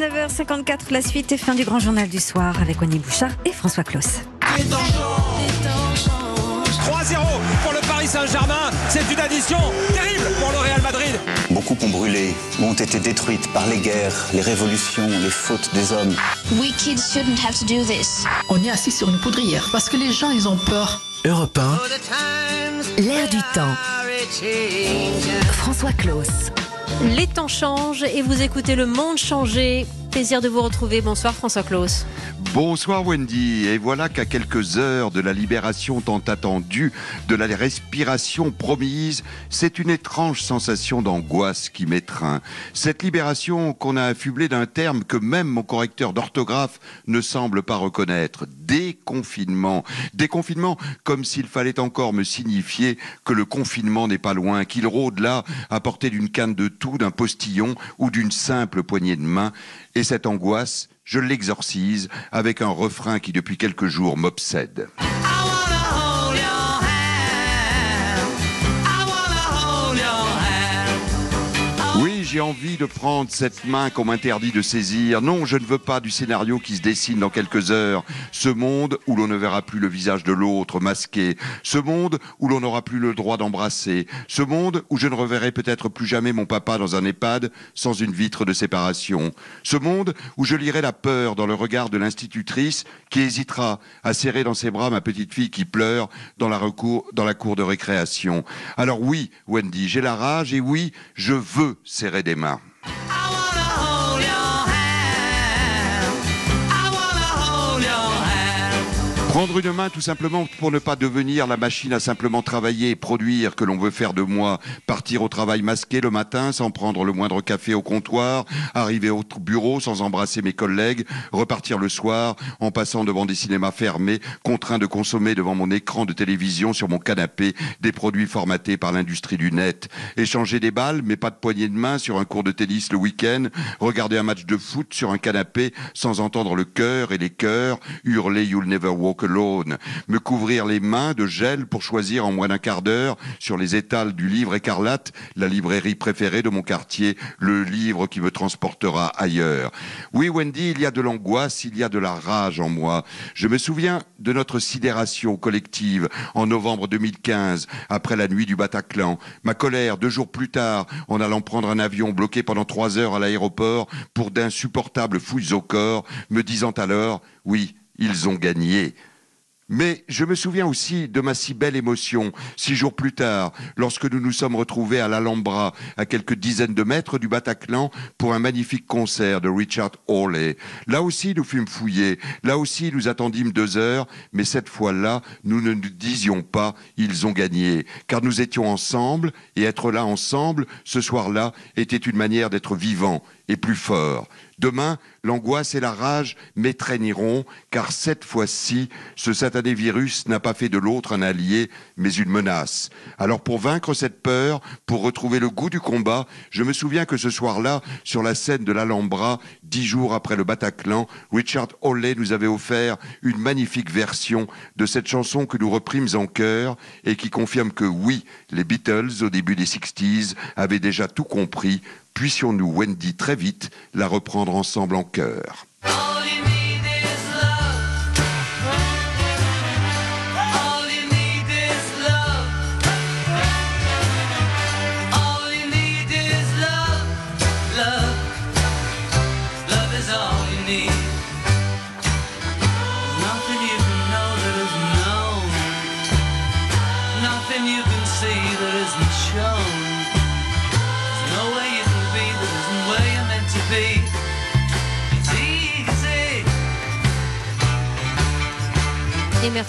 19h54, la suite est fin du grand journal du soir avec Wany Bouchard et François Claus. 3-0 pour le Paris Saint-Germain. C'est une addition terrible pour le Real Madrid. Beaucoup ont brûlé, ont été détruites par les guerres, les révolutions, les fautes des hommes. We kids shouldn't have to do this. On est assis sur une poudrière parce que les gens, ils ont peur. Europe 1. L'air du temps. François Claus. Les temps changent et vous écoutez Le Monde changer. Plaisir de vous retrouver. Bonsoir François Claus. Bonsoir Wendy, et voilà qu'à quelques heures de la libération tant attendue, de la respiration promise, c'est une étrange sensation d'angoisse qui m'étreint. Cette libération qu'on a affublée d'un terme que même mon correcteur d'orthographe ne semble pas reconnaître, déconfinement. Déconfinement comme s'il fallait encore me signifier que le confinement n'est pas loin, qu'il rôde là à portée d'une canne de tout, d'un postillon ou d'une simple poignée de main. Cette angoisse, je l'exorcise avec un refrain qui depuis quelques jours m'obsède. J'ai envie de prendre cette main qu'on m'interdit de saisir. Non, je ne veux pas du scénario qui se dessine dans quelques heures. Ce monde où l'on ne verra plus le visage de l'autre masqué. Ce monde où l'on n'aura plus le droit d'embrasser. Ce monde où je ne reverrai peut-être plus jamais mon papa dans un EHPAD sans une vitre de séparation. Ce monde où je lirai la peur dans le regard de l'institutrice qui hésitera à serrer dans ses bras ma petite fille qui pleure dans la, recours, dans la cour de récréation. Alors oui, Wendy, j'ai la rage et oui, je veux serrer mains. Prendre une main tout simplement pour ne pas devenir la machine à simplement travailler et produire que l'on veut faire de moi. Partir au travail masqué le matin sans prendre le moindre café au comptoir, arriver au bureau sans embrasser mes collègues, repartir le soir en passant devant des cinémas fermés, contraint de consommer devant mon écran de télévision sur mon canapé des produits formatés par l'industrie du net. Échanger des balles mais pas de poignée de main sur un cours de tennis le week-end, regarder un match de foot sur un canapé sans entendre le cœur et les cœurs hurler You'll never walk alone, me couvrir les mains de gel pour choisir en moins d'un quart d'heure sur les étals du livre écarlate, la librairie préférée de mon quartier, le livre qui me transportera ailleurs. Oui, Wendy, il y a de l'angoisse, il y a de la rage en moi. Je me souviens de notre sidération collective en novembre 2015, après la nuit du Bataclan. Ma colère, deux jours plus tard, en allant prendre un avion bloqué pendant trois heures à l'aéroport pour d'insupportables fouilles au corps, me disant alors, oui, ils ont gagné. Mais je me souviens aussi de ma si belle émotion, six jours plus tard, lorsque nous nous sommes retrouvés à l'Alhambra, à quelques dizaines de mètres du Bataclan, pour un magnifique concert de Richard Hawley. Là aussi, nous fûmes fouillés. Là aussi, nous attendîmes deux heures. Mais cette fois-là, nous ne nous disions pas « ils ont gagné », car nous étions ensemble, et être là ensemble, ce soir-là, était une manière d'être vivant et plus fort. Demain, l'angoisse et la rage m'étreigniront, car cette fois-ci, ce satané virus n'a pas fait de l'autre un allié, mais une menace. Alors pour vaincre cette peur, pour retrouver le goût du combat, je me souviens que ce soir-là, sur la scène de l'Alhambra, dix jours après le Bataclan, Richard Hawley nous avait offert une magnifique version de cette chanson que nous reprîmes en chœur et qui confirme que oui, les Beatles, au début des 60s, avaient déjà tout compris puissions-nous, Wendy, très vite la reprendre ensemble en chœur. Et merci.